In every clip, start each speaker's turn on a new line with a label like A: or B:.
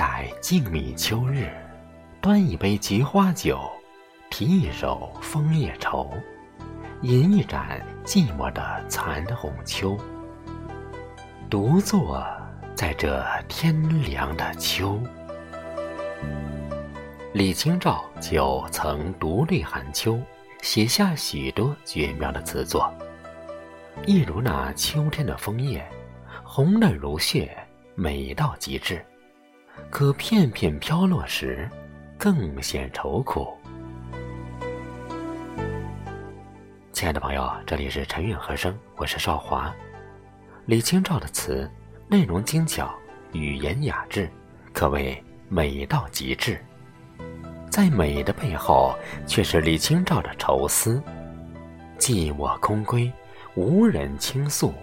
A: 在静谧秋日，端一杯菊花酒，提一首枫叶愁，饮一盏寂寞的残红秋，独坐在这天凉的秋。李清照就曾独立寒秋，写下许多绝妙的词作，一如那秋天的枫叶，红的如血，美到极致。可片片飘落时，更显愁苦。亲爱的朋友，这里是陈韵和声，我是少华。李清照的词内容精巧，语言雅致，可谓美到极致。在美的背后，却是李清照的愁思。寂寞空闺，无人倾诉，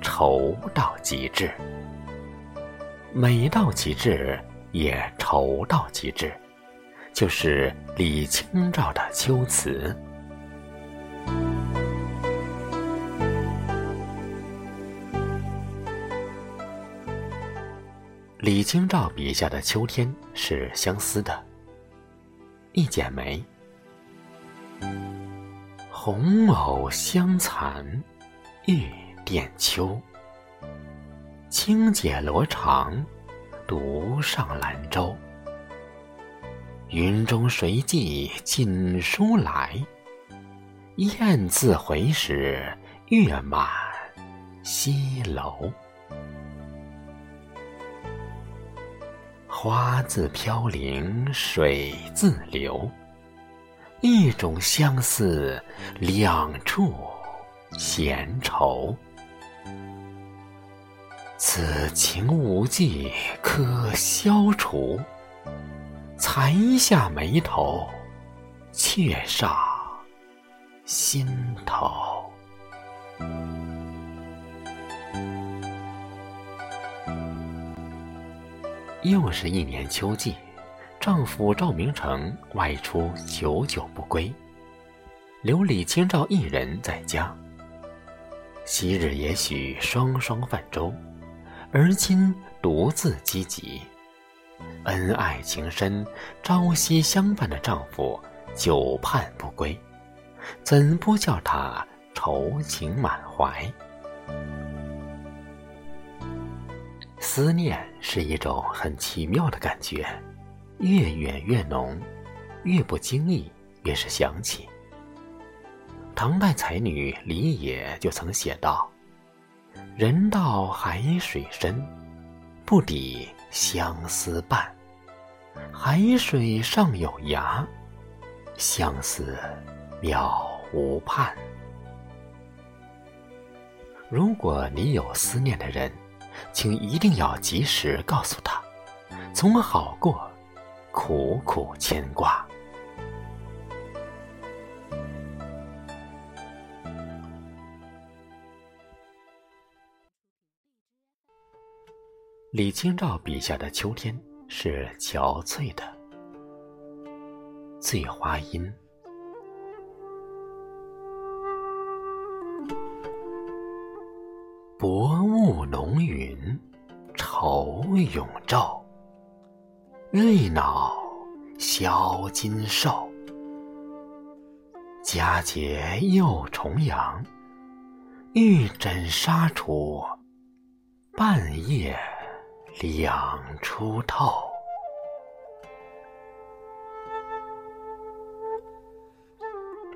A: 愁到极致。美到极致，也愁到极致，就是李清照的秋词。李清照笔下的秋天是相思的。一剪梅，红藕香残玉簟秋。轻解罗裳，独上兰舟。云中谁寄锦书来？雁字回时，月满西楼。花自飘零水自流，一种相思，两处闲愁。此情无计可消除，才下眉头，却上心头。又是一年秋季，丈夫赵明诚外出久久不归，留李清照一人在家。昔日也许双双泛舟，而今独自积极。恩爱情深、朝夕相伴的丈夫久盼不归，怎不叫她愁情满怀？思念是一种很奇妙的感觉，越远越浓，越不经意越是想起。唐代才女李野就曾写道：“人到海水深，不抵相思半。海水上有涯，相思渺无畔。”如果你有思念的人，请一定要及时告诉他，从好过苦苦牵挂。李清照笔下的秋天是憔悴的，醉花阴，薄雾浓云，愁永昼。瑞脑消金兽，佳节又重阳。玉枕纱厨，半夜两出透。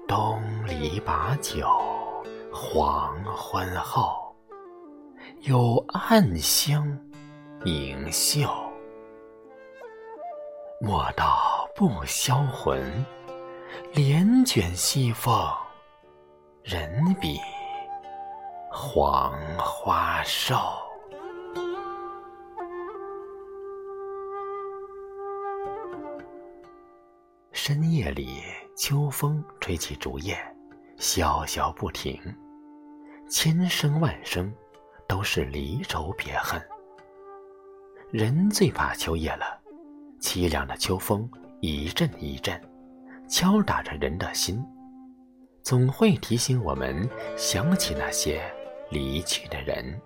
A: 东篱把酒黄昏后。有暗香盈袖，莫道不销魂。帘卷西风，人比黄花瘦。深夜里，秋风吹起竹叶，萧萧不停，千声万声。都是离愁别恨。人最怕秋夜了，凄凉的秋风一阵一阵，敲打着人的心，总会提醒我们想起那些离去的人。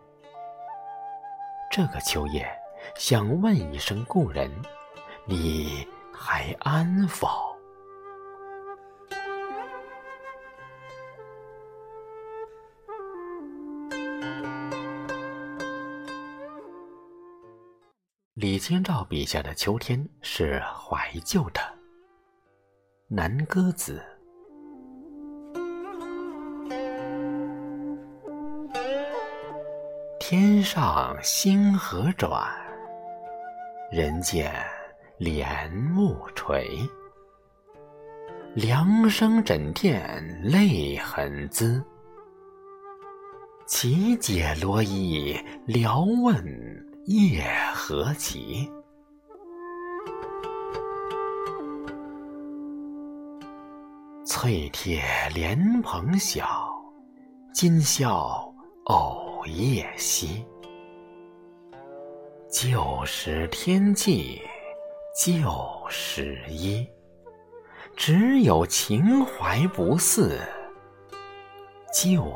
A: 这个秋夜，想问一声故人，你还安否？李清照笔下的秋天是怀旧的，《南歌子》。天上星河转，人间帘幕垂。凉生枕殿泪痕滋，岂解罗衣聊问。夜何其？翠帖莲蓬晓，今宵藕叶稀。旧时天际旧时衣，只有情怀不似旧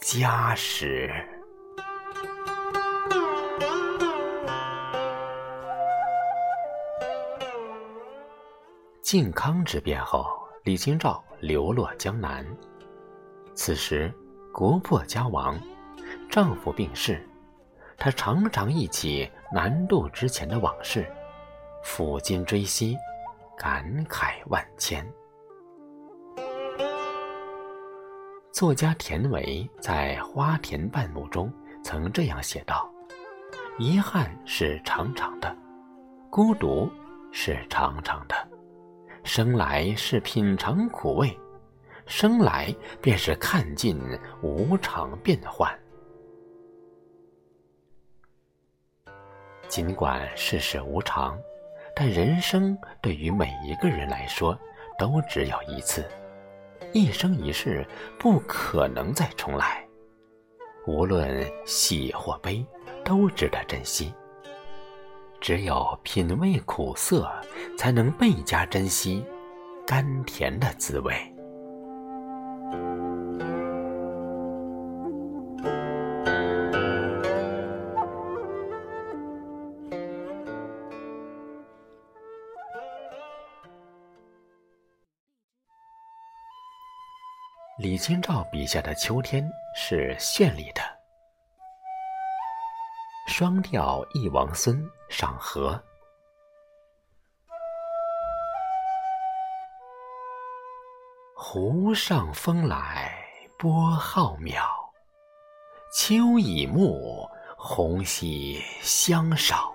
A: 家时。靖康之变后，李清照流落江南。此时国破家亡，丈夫病逝，她常常忆起南渡之前的往事，抚今追昔，感慨万千。作家田维在《花田半亩》中曾这样写道：“遗憾是长长的，孤独是长长的。”生来是品尝苦味，生来便是看尽无常变幻。尽管世事无常，但人生对于每一个人来说都只有一次，一生一世不可能再重来。无论喜或悲，都值得珍惜。只有品味苦涩，才能倍加珍惜甘甜的滋味。李清照笔下的秋天是绚丽的。双调《忆王孙》赏荷，湖上风来波浩渺，秋已暮，红稀香少。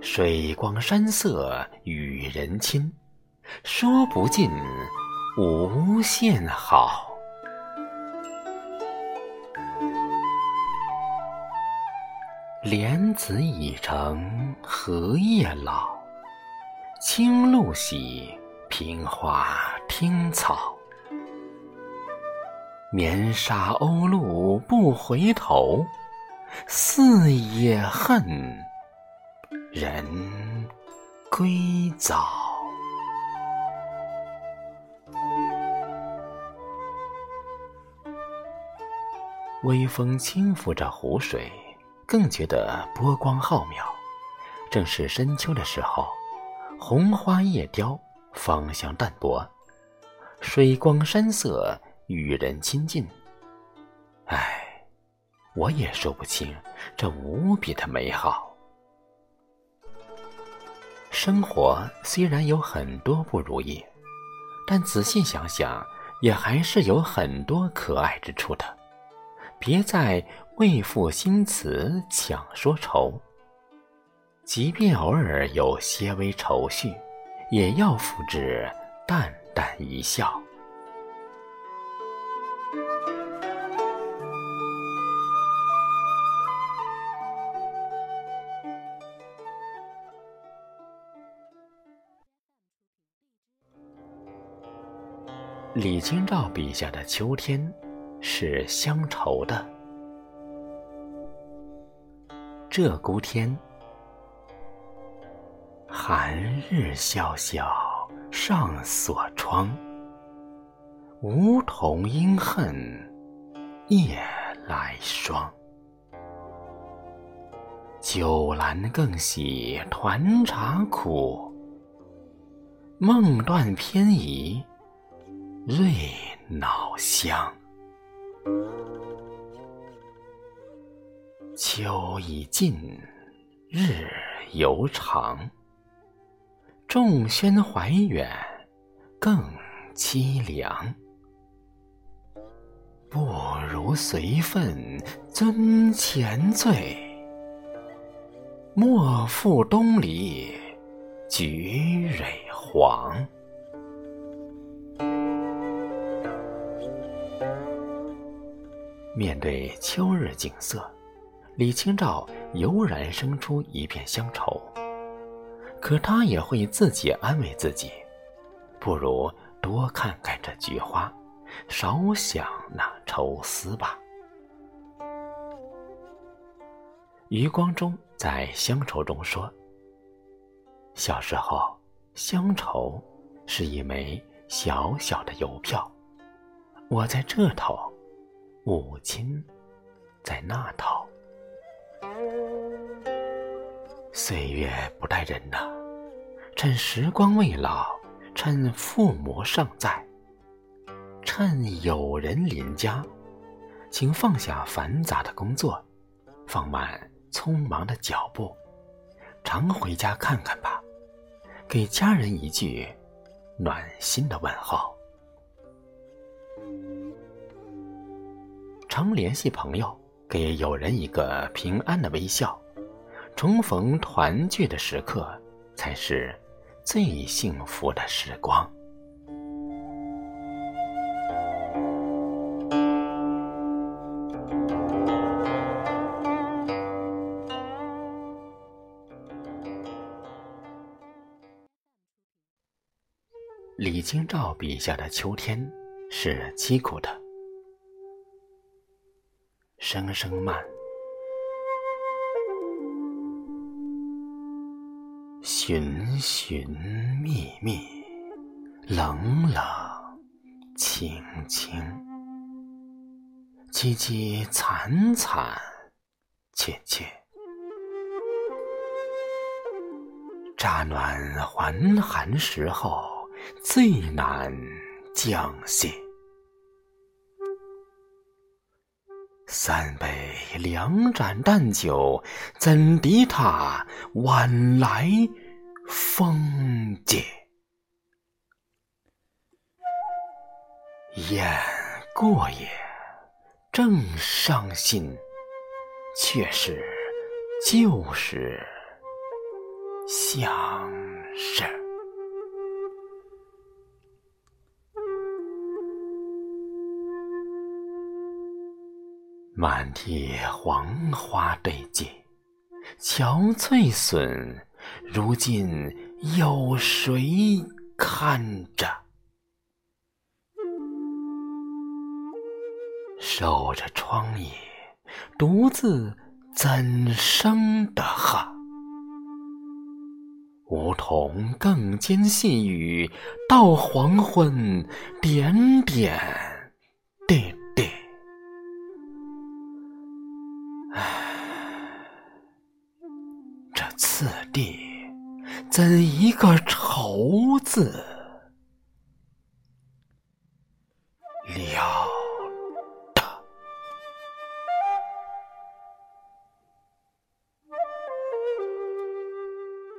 A: 水光山色与人亲，说不尽，无限好。莲子已成荷叶老，青露洗平花听草。棉纱鸥鹭不回头，四野恨，人归早。微风轻拂着湖水。更觉得波光浩渺，正是深秋的时候，红花叶凋，芳香淡薄，水光山色与人亲近。唉，我也说不清这无比的美好。生活虽然有很多不如意，但仔细想想，也还是有很多可爱之处的。别再。为赋新词强说愁，即便偶尔有些微愁绪，也要付之淡淡一笑。李清照笔下的秋天，是乡愁的。鹧鸪天，寒日萧萧上锁窗。梧桐应恨夜来霜。酒阑更喜团茶苦，梦断偏移瑞脑香。秋已尽，日犹长。众喧怀远，更凄凉。不如随分尊前醉，莫负东篱菊蕊黄。面对秋日景色，李清照油然生出一片乡愁。可他也会自己安慰自己：不如多看看这菊花。少想那愁思吧。余光中在《乡愁》中说：“小时候，乡愁是一枚小小的邮票，我在这头，母亲在那头。岁月不待人呐，趁时光未老，趁父母尚在。”趁有人邻家，请放下繁杂的工作，放慢匆忙的脚步，常回家看看吧，给家人一句暖心的问候。常联系朋友，给友人一个平安的微笑，重逢团聚的时刻，才是最幸福的时光。李清照笔下的秋天是凄苦的，声声慢，寻寻觅觅，冷冷清清，凄凄惨惨切切，乍暖还寒时候。最难将息，三杯两盏淡酒，怎敌他晚来风急？雁过也，正伤心，却是旧时相识。满地黄花堆积，憔悴损，如今有谁看着？守着窗野，独自怎生得哈？梧桐更兼细雨，到黄昏，点点滴。此地怎一个愁字了得！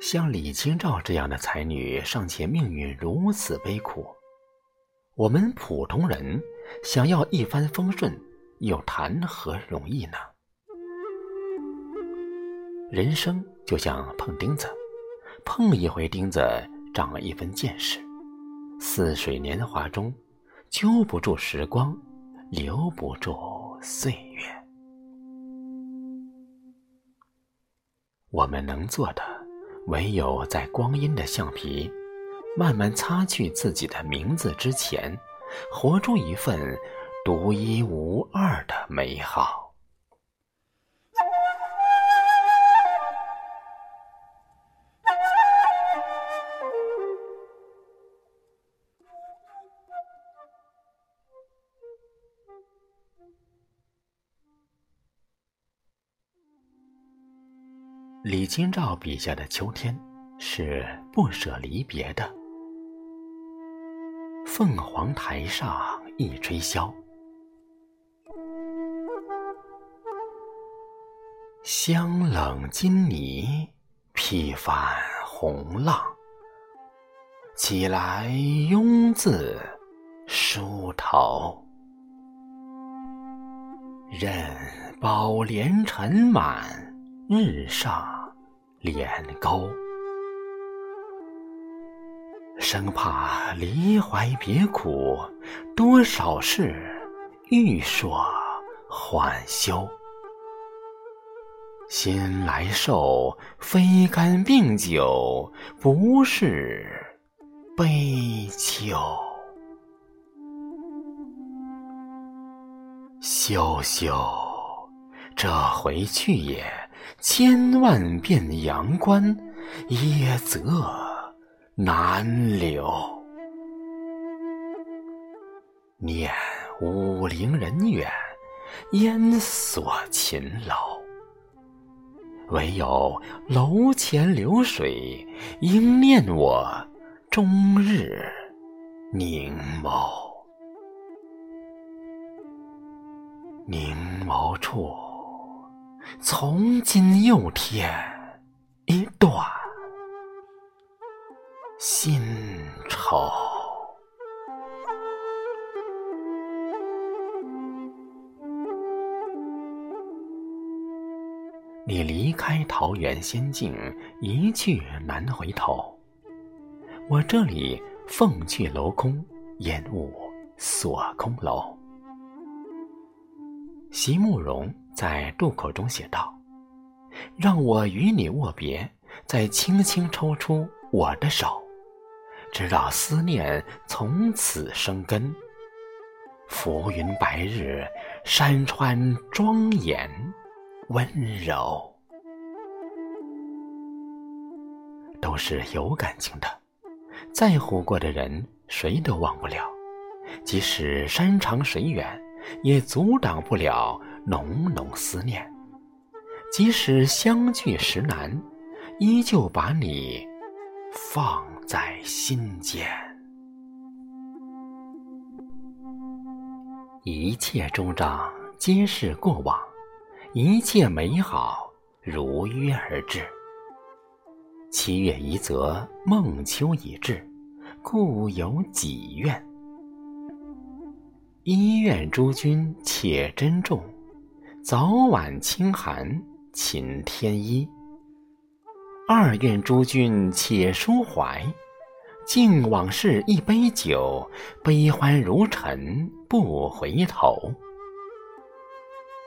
A: 像李清照这样的才女，尚且命运如此悲苦，我们普通人想要一帆风顺，又谈何容易呢？人生就像碰钉子，碰一回钉子长了一分见识。似水年华中，揪不住时光，留不住岁月。我们能做的，唯有在光阴的橡皮慢慢擦去自己的名字之前，活出一份独一无二的美好。李清照笔下的秋天是不舍离别的。凤凰台上一吹箫，香冷金泥披帆红浪，起来慵字梳头。任宝莲尘满日上脸高，生怕离怀别苦，多少事，欲说还休。先来受，非干病酒，不是悲秋。羞羞，这回去也，千万遍阳关，也则难留。念武陵人远，烟锁秦楼。唯有楼前流水，应念我终日凝眸。凝眸处，从今又添一段新愁。你离开桃源仙境，一去难回头。我这里凤去楼空，烟雾锁空楼。席慕容在渡口中写道：“让我与你握别，再轻轻抽出我的手，直到思念从此生根。浮云白日，山川庄严温柔，都是有感情的，在乎过的人，谁都忘不了，即使山长水远。”也阻挡不了浓浓思念，即使相聚时难，依旧把你放在心间。一切终章皆是过往，一切美好如约而至。七月一则，孟秋已至，故有几愿。一愿诸君且珍重，早晚清寒勤添衣。二愿诸君且舒怀，敬往事一杯酒，悲欢如尘不回头。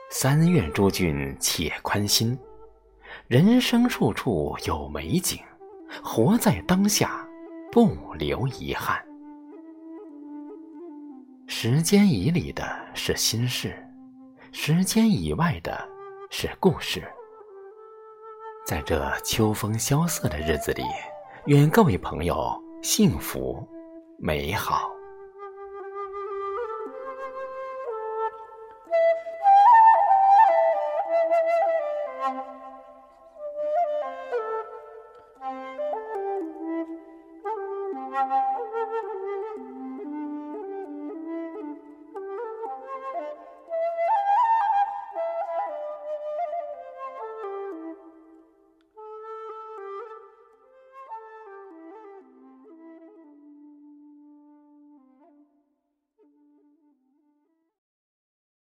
A: 三愿诸君且宽心，人生处处有美景，活在当下，不留遗憾。时间以里的是心事，时间以外的是故事。在这秋风萧瑟的日子里，愿各位朋友幸福美好。